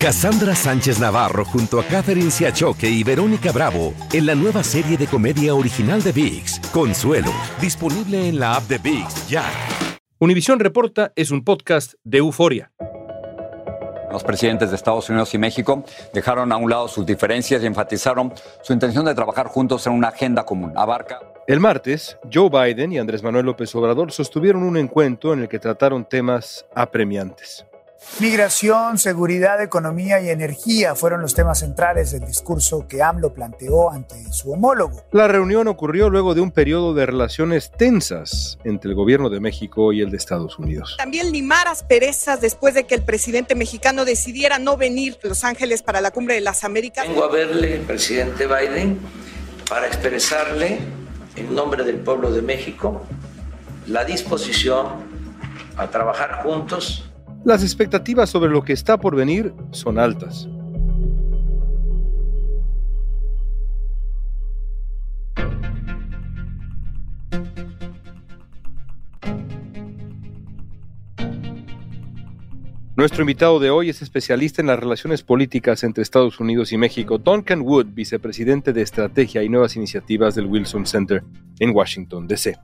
Cassandra Sánchez Navarro junto a Catherine Siachoque y Verónica Bravo en la nueva serie de comedia original de VIX, Consuelo, disponible en la app de VIX ya. Univisión Reporta es un podcast de euforia. Los presidentes de Estados Unidos y México dejaron a un lado sus diferencias y enfatizaron su intención de trabajar juntos en una agenda común. Abarca. El martes, Joe Biden y Andrés Manuel López Obrador sostuvieron un encuentro en el que trataron temas apremiantes. Migración, seguridad, economía y energía fueron los temas centrales del discurso que AMLO planteó ante su homólogo. La reunión ocurrió luego de un periodo de relaciones tensas entre el gobierno de México y el de Estados Unidos. También limar asperezas después de que el presidente mexicano decidiera no venir a Los Ángeles para la Cumbre de las Américas. Vengo a verle, presidente Biden, para expresarle en nombre del pueblo de México la disposición a trabajar juntos las expectativas sobre lo que está por venir son altas. Nuestro invitado de hoy es especialista en las relaciones políticas entre Estados Unidos y México, Duncan Wood, vicepresidente de Estrategia y Nuevas Iniciativas del Wilson Center en Washington, D.C.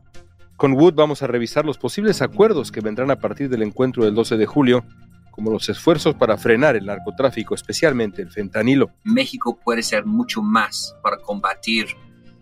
Con Wood vamos a revisar los posibles acuerdos que vendrán a partir del encuentro del 12 de julio, como los esfuerzos para frenar el narcotráfico, especialmente el fentanilo. México puede ser mucho más para combatir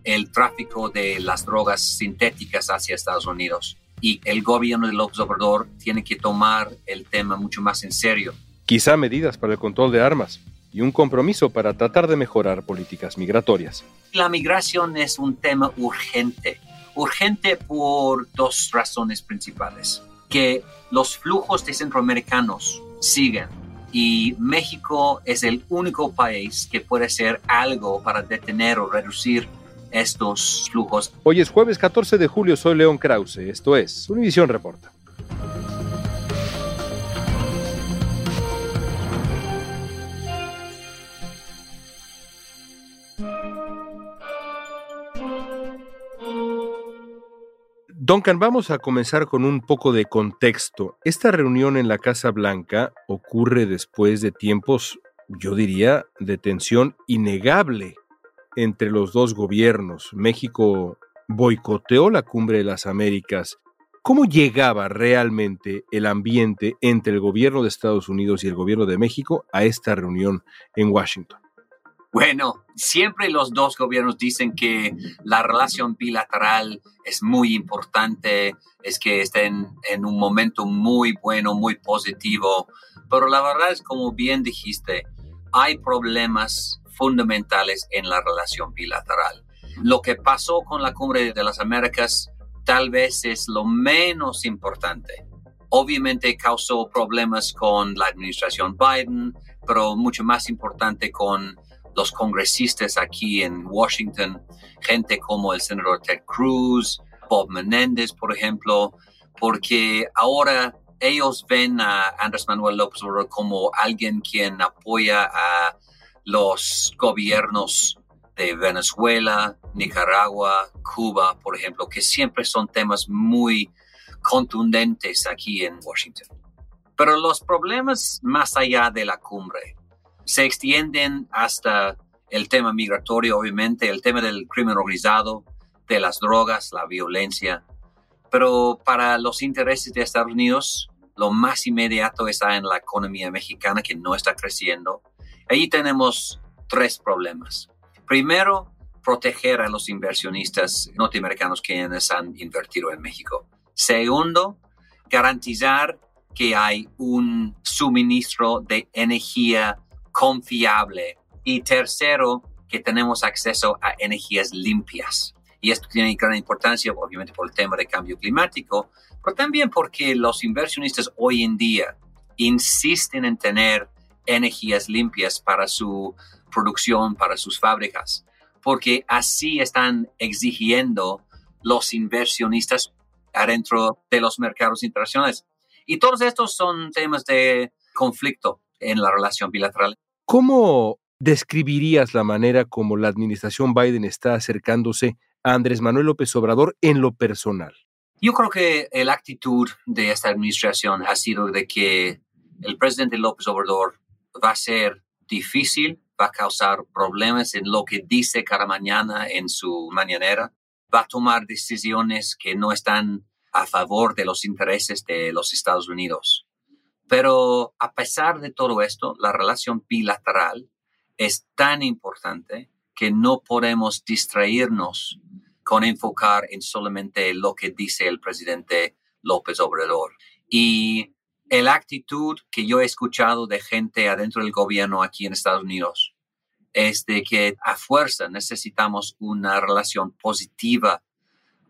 el tráfico de las drogas sintéticas hacia Estados Unidos. Y el gobierno de López Obrador tiene que tomar el tema mucho más en serio. Quizá medidas para el control de armas y un compromiso para tratar de mejorar políticas migratorias. La migración es un tema urgente urgente por dos razones principales. Que los flujos de centroamericanos siguen y México es el único país que puede hacer algo para detener o reducir estos flujos. Hoy es jueves 14 de julio, soy León Krause, esto es Univisión Reporta. Duncan, vamos a comenzar con un poco de contexto. Esta reunión en la Casa Blanca ocurre después de tiempos, yo diría, de tensión innegable entre los dos gobiernos. México boicoteó la cumbre de las Américas. ¿Cómo llegaba realmente el ambiente entre el gobierno de Estados Unidos y el gobierno de México a esta reunión en Washington? Bueno, siempre los dos gobiernos dicen que la relación bilateral es muy importante, es que estén en un momento muy bueno, muy positivo, pero la verdad es como bien dijiste, hay problemas fundamentales en la relación bilateral. Lo que pasó con la cumbre de las Américas tal vez es lo menos importante. Obviamente causó problemas con la administración Biden, pero mucho más importante con los congresistas aquí en Washington, gente como el senador Ted Cruz, Bob Menéndez, por ejemplo, porque ahora ellos ven a Andrés Manuel López Obrador como alguien quien apoya a los gobiernos de Venezuela, Nicaragua, Cuba, por ejemplo, que siempre son temas muy contundentes aquí en Washington. Pero los problemas más allá de la cumbre se extienden hasta el tema migratorio, obviamente, el tema del crimen organizado, de las drogas, la violencia. Pero para los intereses de Estados Unidos, lo más inmediato está en la economía mexicana que no está creciendo. Ahí tenemos tres problemas. Primero, proteger a los inversionistas norteamericanos quienes han invertido en México. Segundo, garantizar que hay un suministro de energía confiable. Y tercero, que tenemos acceso a energías limpias. Y esto tiene gran importancia, obviamente, por el tema de cambio climático, pero también porque los inversionistas hoy en día insisten en tener energías limpias para su producción, para sus fábricas, porque así están exigiendo los inversionistas adentro de los mercados internacionales. Y todos estos son temas de conflicto en la relación bilateral. ¿Cómo describirías la manera como la administración Biden está acercándose a Andrés Manuel López Obrador en lo personal? Yo creo que la actitud de esta administración ha sido de que el presidente López Obrador va a ser difícil, va a causar problemas en lo que dice cada mañana en su mañanera, va a tomar decisiones que no están a favor de los intereses de los Estados Unidos. Pero a pesar de todo esto, la relación bilateral es tan importante que no podemos distraernos con enfocar en solamente lo que dice el presidente López Obrador. Y la actitud que yo he escuchado de gente adentro del gobierno aquí en Estados Unidos es de que a fuerza necesitamos una relación positiva,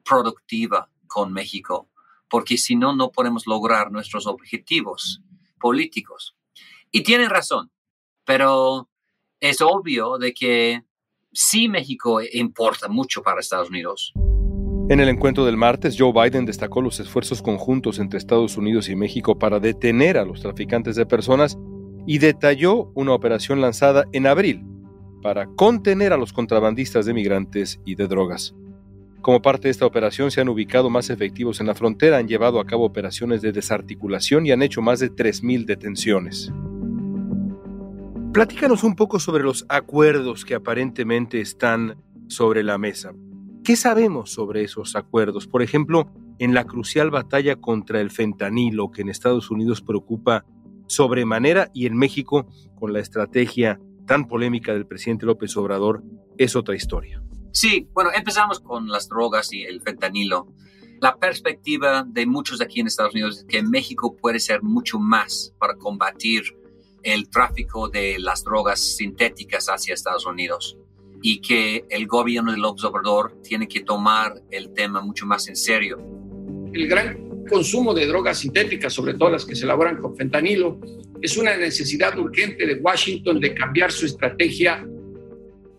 productiva con México, porque si no, no podemos lograr nuestros objetivos políticos. Y tienen razón, pero es obvio de que sí México importa mucho para Estados Unidos. En el encuentro del martes, Joe Biden destacó los esfuerzos conjuntos entre Estados Unidos y México para detener a los traficantes de personas y detalló una operación lanzada en abril para contener a los contrabandistas de migrantes y de drogas. Como parte de esta operación se han ubicado más efectivos en la frontera, han llevado a cabo operaciones de desarticulación y han hecho más de 3.000 detenciones. Platícanos un poco sobre los acuerdos que aparentemente están sobre la mesa. ¿Qué sabemos sobre esos acuerdos? Por ejemplo, en la crucial batalla contra el fentanilo que en Estados Unidos preocupa sobremanera y en México, con la estrategia tan polémica del presidente López Obrador, es otra historia. Sí, bueno, empezamos con las drogas y el fentanilo. La perspectiva de muchos aquí en Estados Unidos es que México puede ser mucho más para combatir el tráfico de las drogas sintéticas hacia Estados Unidos y que el gobierno del Obrador tiene que tomar el tema mucho más en serio. El gran consumo de drogas sintéticas, sobre todo las que se elaboran con fentanilo, es una necesidad urgente de Washington de cambiar su estrategia.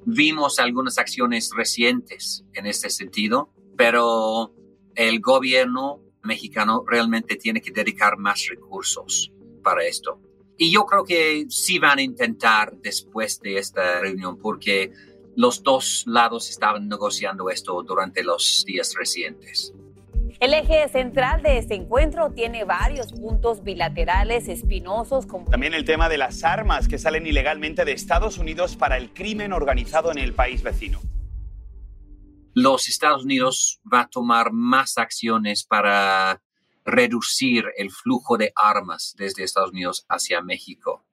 Vimos algunas acciones recientes en este sentido, pero el gobierno mexicano realmente tiene que dedicar más recursos para esto. Y yo creo que sí van a intentar después de esta reunión, porque los dos lados estaban negociando esto durante los días recientes. El eje central de este encuentro tiene varios puntos bilaterales espinosos. Como... También el tema de las armas que salen ilegalmente de Estados Unidos para el crimen organizado en el país vecino. Los Estados Unidos va a tomar más acciones para reducir el flujo de armas desde Estados Unidos hacia México.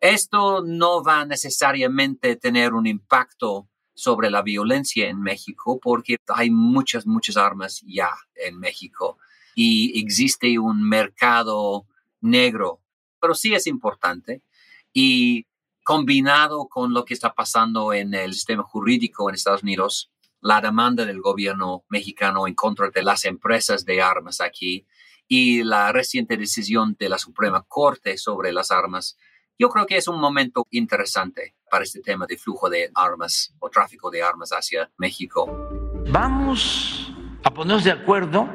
Esto no va necesariamente a tener un impacto sobre la violencia en México porque hay muchas, muchas armas ya en México y existe un mercado negro, pero sí es importante. Y combinado con lo que está pasando en el sistema jurídico en Estados Unidos, la demanda del gobierno mexicano en contra de las empresas de armas aquí y la reciente decisión de la Suprema Corte sobre las armas, yo creo que es un momento interesante para este tema de flujo de armas o tráfico de armas hacia México. Vamos a ponernos de acuerdo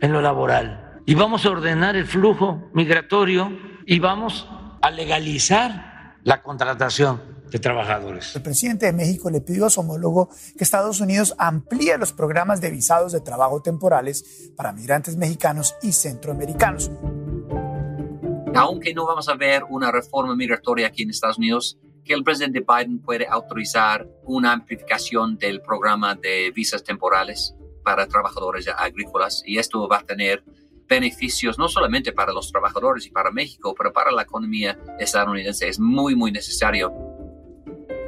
en lo laboral y vamos a ordenar el flujo migratorio y vamos a legalizar la contratación trabajadores. El presidente de México le pidió a su homólogo que Estados Unidos amplíe los programas de visados de trabajo temporales para migrantes mexicanos y centroamericanos. Aunque no vamos a ver una reforma migratoria aquí en Estados Unidos, que el presidente Biden puede autorizar una amplificación del programa de visas temporales para trabajadores agrícolas y esto va a tener beneficios no solamente para los trabajadores y para México, pero para la economía estadounidense. Es muy, muy necesario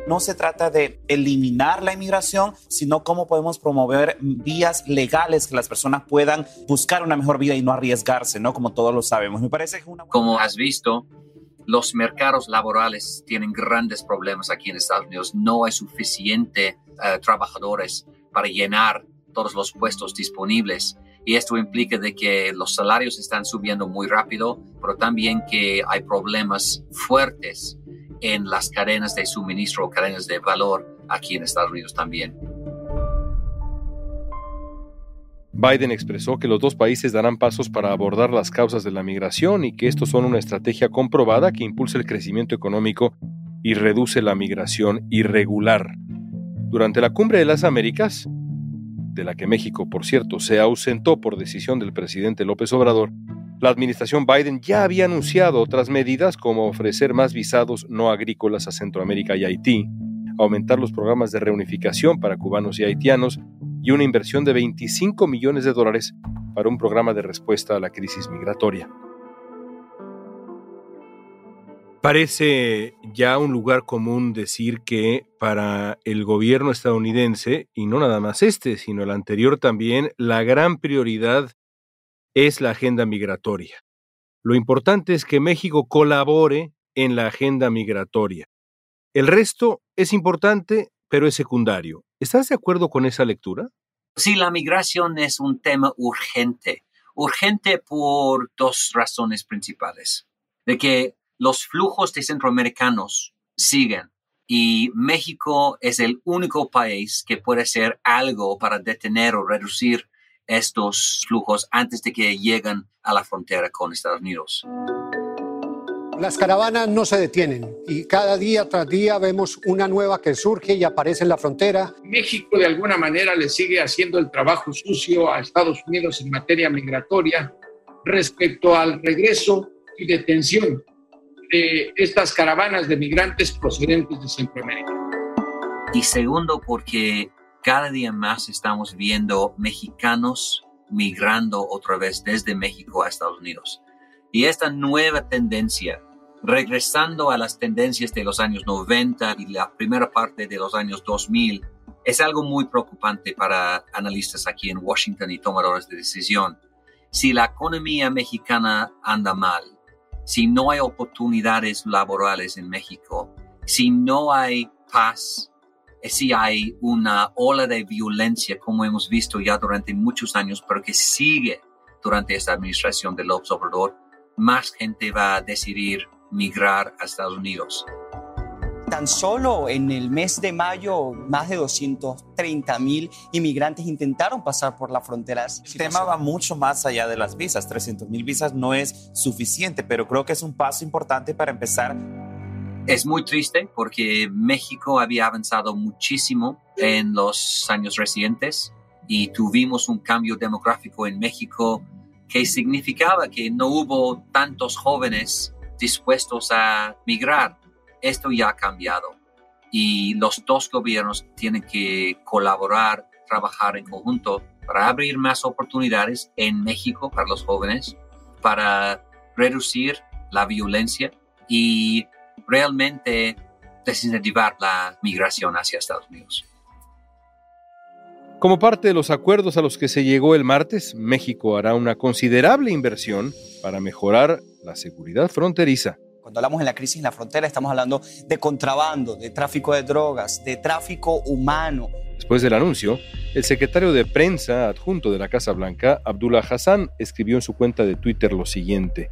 no se trata de eliminar la inmigración, sino cómo podemos promover vías legales que las personas puedan buscar una mejor vida y no arriesgarse, ¿no? Como todos lo sabemos. Me parece que una... Como has visto, los mercados laborales tienen grandes problemas aquí en Estados Unidos. No hay suficiente eh, trabajadores para llenar todos los puestos disponibles. Y esto implica de que los salarios están subiendo muy rápido, pero también que hay problemas fuertes en las cadenas de suministro cadenas de valor aquí en Estados Unidos también. Biden expresó que los dos países darán pasos para abordar las causas de la migración y que estos son una estrategia comprobada que impulsa el crecimiento económico y reduce la migración irregular. Durante la Cumbre de las Américas, de la que México, por cierto, se ausentó por decisión del presidente López Obrador, La administración Biden ya había anunciado otras medidas como ofrecer más visados no agrícolas a Centroamérica y Haití, aumentar los programas de reunificación para cubanos y haitianos y una inversión de 25 millones de dólares para un programa de respuesta a la crisis migratoria. Parece ya un lugar común decir que para el gobierno estadounidense, y no nada más este, sino el anterior también, la gran prioridad es la agenda migratoria. Lo importante es que México colabore en la agenda migratoria. El resto es importante, pero es secundario. ¿Estás de acuerdo con esa lectura? Sí, la migración es un tema urgente. Urgente por dos razones principales. De que los flujos de centroamericanos siguen y México es el único país que puede hacer algo para detener o reducir estos flujos antes de que lleguen a la frontera con Estados Unidos. Las caravanas no se detienen y cada día tras día vemos una nueva que surge y aparece en la frontera. México de alguna manera le sigue haciendo el trabajo sucio a Estados Unidos en materia migratoria respecto al regreso y detención de estas caravanas de migrantes procedentes de Centroamérica. Y segundo, porque cada día más estamos viendo mexicanos migrando otra vez desde México a Estados Unidos. Y esta nueva tendencia, regresando a las tendencias de los años 90 y la primera parte de los años 2000, es algo muy preocupante para analistas aquí en Washington y tomadores de decisión. Si la economía mexicana anda mal, si no hay oportunidades laborales en México, si no hay paz, eh, si hay una ola de violencia como hemos visto ya durante muchos años, pero que sigue durante esta administración de López Obrador, más gente va a decidir migrar a Estados Unidos. Tan solo en el mes de mayo, más de 230 mil inmigrantes intentaron pasar por la frontera. El tema va mucho más allá de las visas. 300 mil visas no es suficiente, pero creo que es un paso importante para empezar. Es muy triste porque México había avanzado muchísimo en los años recientes y tuvimos un cambio demográfico en México que significaba que no hubo tantos jóvenes dispuestos a migrar esto ya ha cambiado y los dos gobiernos tienen que colaborar, trabajar en conjunto para abrir más oportunidades en México para los jóvenes, para reducir la violencia y realmente desincentivar la migración hacia Estados Unidos. Como parte de los acuerdos a los que se llegó el martes, México hará una considerable inversión para mejorar la seguridad fronteriza. Cuando hablamos de la crisis en la frontera, estamos hablando de contrabando, de tráfico de drogas, de tráfico humano. Después del anuncio, el secretario de prensa adjunto de la Casa Blanca, Abdullah Hassan, escribió en su cuenta de Twitter lo siguiente.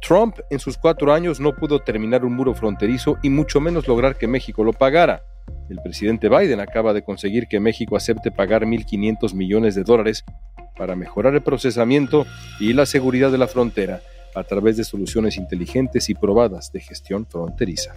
Trump en sus cuatro años no pudo terminar un muro fronterizo y mucho menos lograr que México lo pagara. El presidente Biden acaba de conseguir que México acepte pagar 1.500 millones de dólares para mejorar el procesamiento y la seguridad de la frontera a través de soluciones inteligentes y probadas de gestión fronteriza.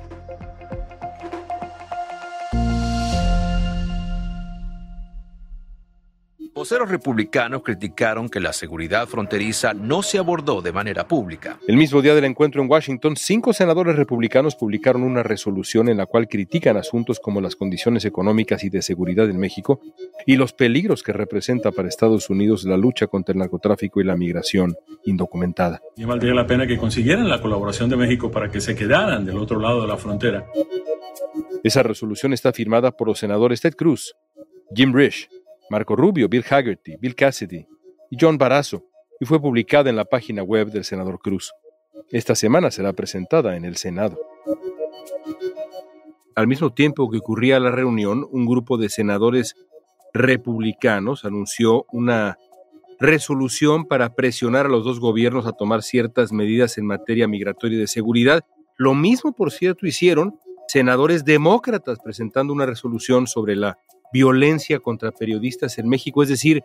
Voceros republicanos criticaron que la seguridad fronteriza no se abordó de manera pública. El mismo día del encuentro en Washington, cinco senadores republicanos publicaron una resolución en la cual critican asuntos como las condiciones económicas y de seguridad en México y los peligros que representa para Estados Unidos la lucha contra el narcotráfico y la migración indocumentada. Y valdría la pena que consiguieran la colaboración de México para que se quedaran del otro lado de la frontera. Esa resolución está firmada por los senadores Ted Cruz, Jim Risch, Marco Rubio, Bill Haggerty, Bill Cassidy y John Barrazo, y fue publicada en la página web del senador Cruz. Esta semana será presentada en el Senado. Al mismo tiempo que ocurría la reunión, un grupo de senadores republicanos anunció una resolución para presionar a los dos gobiernos a tomar ciertas medidas en materia migratoria y de seguridad. Lo mismo, por cierto, hicieron senadores demócratas presentando una resolución sobre la violencia contra periodistas en México. Es decir,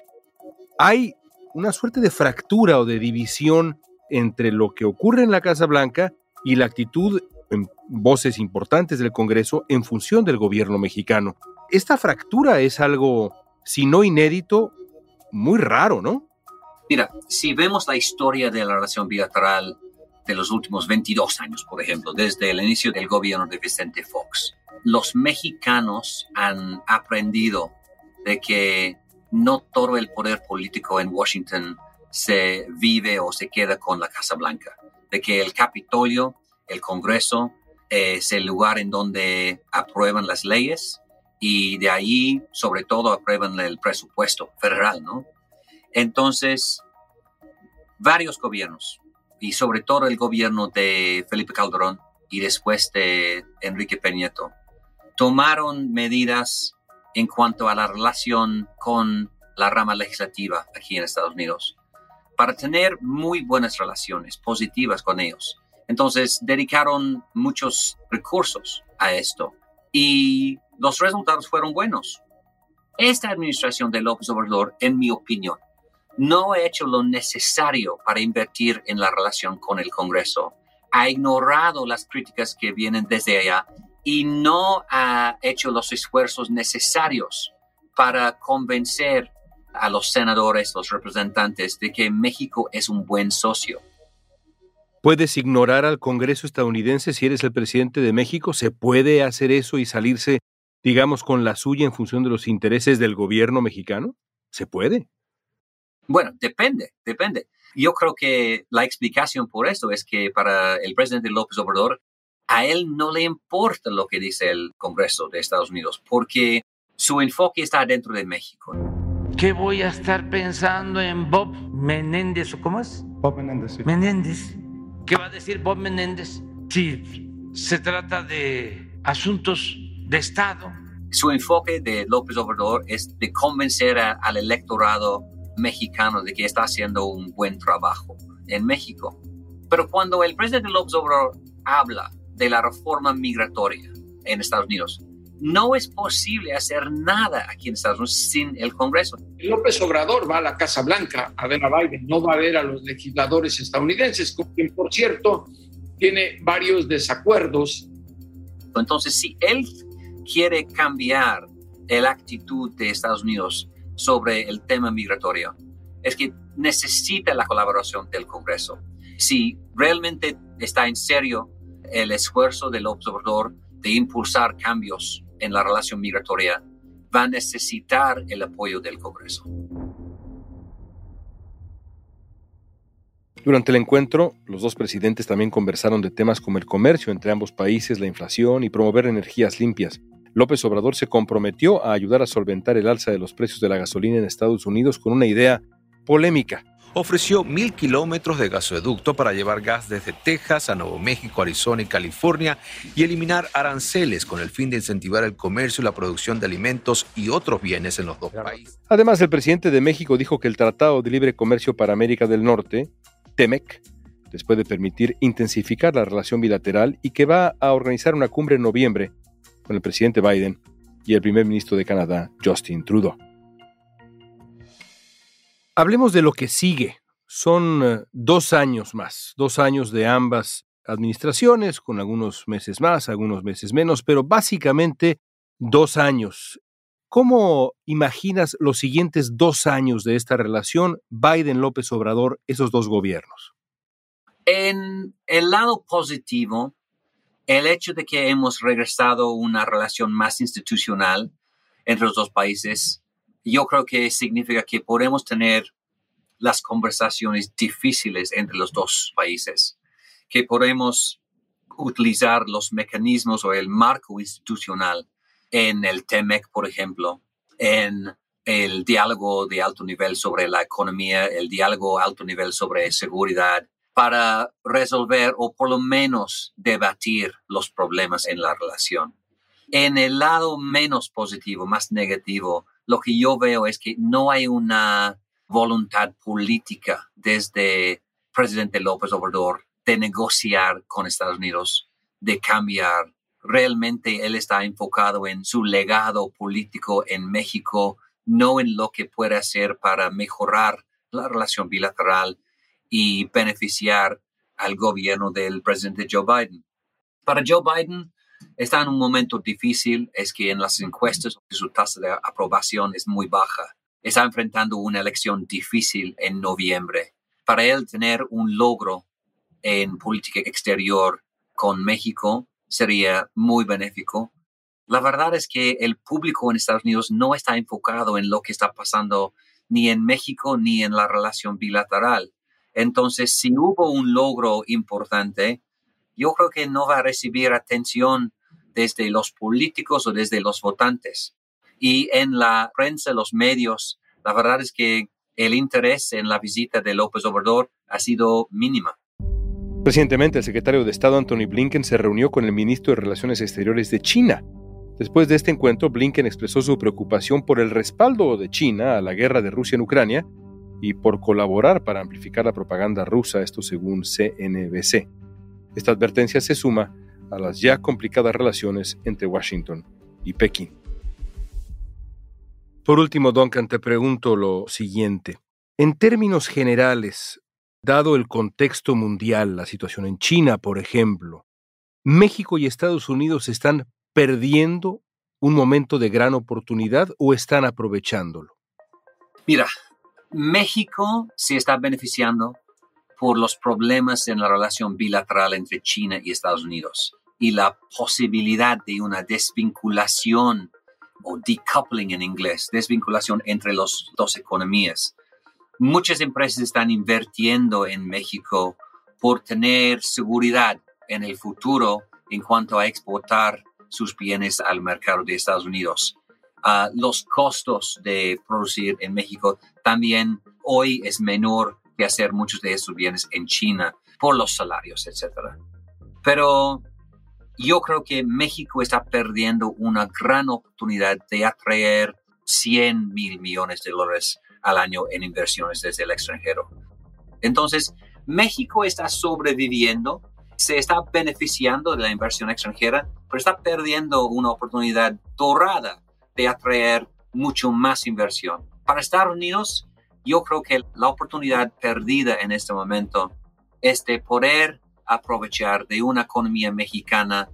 hay una suerte de fractura o de división entre lo que ocurre en la Casa Blanca y la actitud en voces importantes del Congreso en función del gobierno mexicano. Esta fractura es algo, si no inédito, muy raro, ¿no? Mira, si vemos la historia de la relación bilateral de los últimos 22 años, por ejemplo, desde el inicio del gobierno de Vicente Fox, los mexicanos han aprendido de que no todo el poder político en Washington se vive o se queda con la Casa Blanca, de que el Capitolio, el Congreso, es el lugar en donde aprueban las leyes y de ahí, sobre todo, aprueban el presupuesto federal, ¿no? Entonces, varios gobiernos, y sobre todo el gobierno de Felipe Calderón y después de Enrique Peñeto, tomaron medidas en cuanto a la relación con la rama legislativa aquí en Estados Unidos para tener muy buenas relaciones positivas con ellos. Entonces dedicaron muchos recursos a esto y los resultados fueron buenos. Esta administración de López Obrador, en mi opinión, no ha hecho lo necesario para invertir en la relación con el Congreso. Ha ignorado las críticas que vienen desde allá y no ha hecho los esfuerzos necesarios para convencer a los senadores, los representantes, de que México es un buen socio. ¿Puedes ignorar al Congreso estadounidense si eres el presidente de México? ¿Se puede hacer eso y salirse, digamos, con la suya en función de los intereses del gobierno mexicano? ¿Se puede? Bueno, depende, depende. Yo creo que la explicación por esto es que para el presidente López Obrador, a él no le importa lo que dice el Congreso de Estados Unidos, porque su enfoque está dentro de México. ¿Qué voy a estar pensando en Bob Menéndez o cómo es? Bob Menéndez. Sí. Menéndez. ¿Qué va a decir Bob Menéndez si se trata de asuntos de Estado? Su enfoque de López Obrador es de convencer al electorado mexicano de que está haciendo un buen trabajo en México. Pero cuando el presidente López Obrador habla de la reforma migratoria en Estados Unidos, no es posible hacer nada aquí en Estados Unidos sin el Congreso. López Obrador va a la Casa Blanca a ver a Biden, no va a ver a los legisladores estadounidenses, con quien, por cierto, tiene varios desacuerdos. Entonces, si él quiere cambiar la actitud de Estados Unidos sobre el tema migratorio, es que necesita la colaboración del Congreso. Si realmente está en serio el esfuerzo del observador de impulsar cambios en la relación migratoria, va a necesitar el apoyo del Congreso. Durante el encuentro, los dos presidentes también conversaron de temas como el comercio entre ambos países, la inflación y promover energías limpias. López Obrador se comprometió a ayudar a solventar el alza de los precios de la gasolina en Estados Unidos con una idea polémica. Ofreció mil kilómetros de gasoducto para llevar gas desde Texas a Nuevo México, Arizona y California y eliminar aranceles con el fin de incentivar el comercio y la producción de alimentos y otros bienes en los dos países. Además, el presidente de México dijo que el Tratado de Libre Comercio para América del Norte, TEMEC, les puede permitir intensificar la relación bilateral y que va a organizar una cumbre en noviembre con el presidente Biden y el primer ministro de Canadá, Justin Trudeau. Hablemos de lo que sigue. Son eh, dos años más, dos años de ambas administraciones, con algunos meses más, algunos meses menos, pero básicamente dos años. ¿Cómo imaginas los siguientes dos años de esta relación Biden-López Obrador, esos dos gobiernos? En el lado positivo, el hecho de que hemos regresado a una relación más institucional entre los dos países, yo creo que significa que podemos tener las conversaciones difíciles entre los dos países, que podemos utilizar los mecanismos o el marco institucional en el TEMEC, por ejemplo, en el diálogo de alto nivel sobre la economía, el diálogo alto nivel sobre seguridad, para resolver o por lo menos debatir los problemas en la relación. En el lado menos positivo, más negativo, lo que yo veo es que no hay una voluntad política desde presidente López Obrador de negociar con Estados Unidos, de cambiar. Realmente él está enfocado en su legado político en México, no en lo que puede hacer para mejorar la relación bilateral y beneficiar al gobierno del presidente Joe Biden. Para Joe Biden está en un momento difícil, es que en las encuestas su tasa de aprobación es muy baja. está enfrentando una elección difícil en noviembre. Para él tener un logro en política exterior con México sería muy benéfico. La verdad es que el público en Estados Unidos no está enfocado en lo que está pasando ni en México ni en la relación bilateral. Entonces, si hubo un logro importante, yo creo que no va a recibir atención desde los políticos o desde los votantes. Y en la prensa, los medios, la verdad es que el interés en la visita de López Obrador ha sido mínima. Recientemente, el secretario de Estado Anthony Blinken se reunió con el ministro de Relaciones Exteriores de China. Después de este encuentro, Blinken expresó su preocupación por el respaldo de China a la guerra de Rusia en Ucrania y por colaborar para amplificar la propaganda rusa, esto según CNBC. Esta advertencia se suma a las ya complicadas relaciones entre Washington y Pekín. Por último, Duncan, te pregunto lo siguiente. En términos generales, dado el contexto mundial, la situación en China, por ejemplo, ¿México y Estados Unidos están perdiendo un momento de gran oportunidad o están aprovechándolo? Mira, México se está beneficiando por los problemas en la relación bilateral entre China y Estados Unidos y la posibilidad de una desvinculación o decoupling en inglés, desvinculación entre las dos economías. Muchas empresas están invirtiendo en México por tener seguridad en el futuro en cuanto a exportar sus bienes al mercado de Estados Unidos. Los costos de producir en México también hoy es menor que hacer muchos de esos bienes en China por los salarios, etc. Pero yo creo que México está perdiendo una gran oportunidad de atraer 100 mil millones de dólares al año en inversiones desde el extranjero. Entonces, México está sobreviviendo, se está beneficiando de la inversión extranjera, pero está perdiendo una oportunidad dorada de atraer mucho más inversión. Para Estados Unidos, yo creo que la oportunidad perdida en este momento es de poder aprovechar de una economía mexicana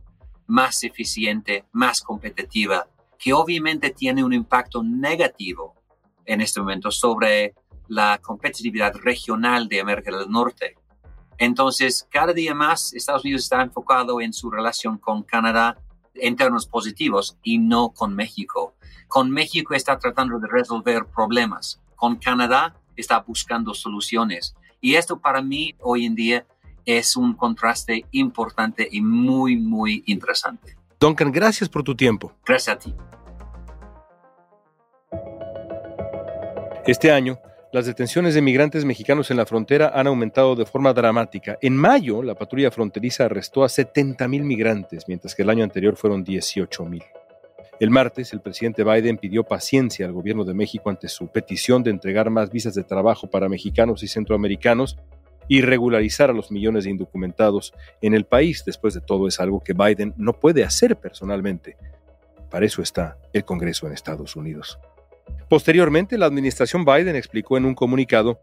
más eficiente, más competitiva, que obviamente tiene un impacto negativo en este momento sobre la competitividad regional de América del Norte. Entonces, cada día más Estados Unidos está enfocado en su relación con Canadá en términos positivos y no con México. Con México está tratando de resolver problemas. Con Canadá está buscando soluciones. Y esto para mí hoy en día es un contraste importante y muy, muy interesante. Duncan, gracias por tu tiempo. Gracias a ti. Este año, las detenciones de migrantes mexicanos en la frontera han aumentado de forma dramática. En mayo, la patrulla fronteriza arrestó a 70.000 migrantes, mientras que el año anterior fueron 18.000. El martes, el presidente Biden pidió paciencia al gobierno de México ante su petición de entregar más visas de trabajo para mexicanos y centroamericanos y regularizar a los millones de indocumentados en el país. Después de todo, es algo que Biden no puede hacer personalmente. Para eso está el Congreso en Estados Unidos. Posteriormente, la administración Biden explicó en un comunicado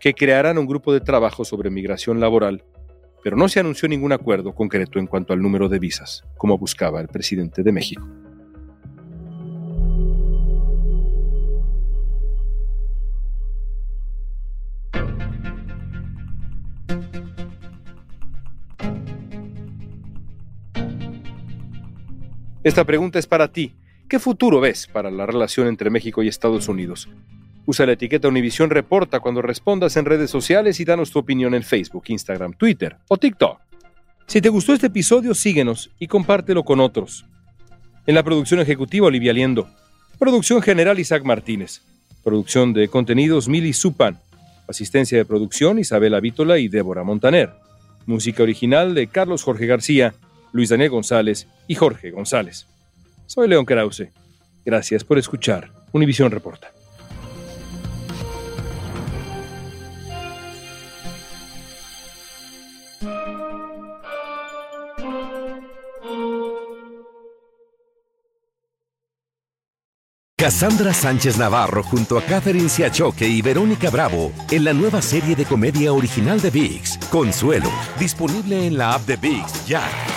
que crearán un grupo de trabajo sobre migración laboral, pero no se anunció ningún acuerdo concreto en cuanto al número de visas, como buscaba el presidente de México. Esta pregunta es para ti. ¿Qué futuro ves para la relación entre México y Estados Unidos? Usa la etiqueta Univisión Reporta cuando respondas en redes sociales y danos tu opinión en Facebook, Instagram, Twitter o TikTok. Si te gustó este episodio, síguenos y compártelo con otros. En la producción ejecutiva, Olivia Liendo. Producción general, Isaac Martínez. Producción de contenidos, Mili Supan. Asistencia de producción, Isabela Vítola y Débora Montaner. Música original de Carlos Jorge García Luis Daniel González y Jorge González. Soy León Krause. Gracias por escuchar Univisión Reporta. Cassandra Sánchez Navarro junto a Catherine Siachoque y Verónica Bravo en la nueva serie de comedia original de VIX, Consuelo, disponible en la app de VIX ya.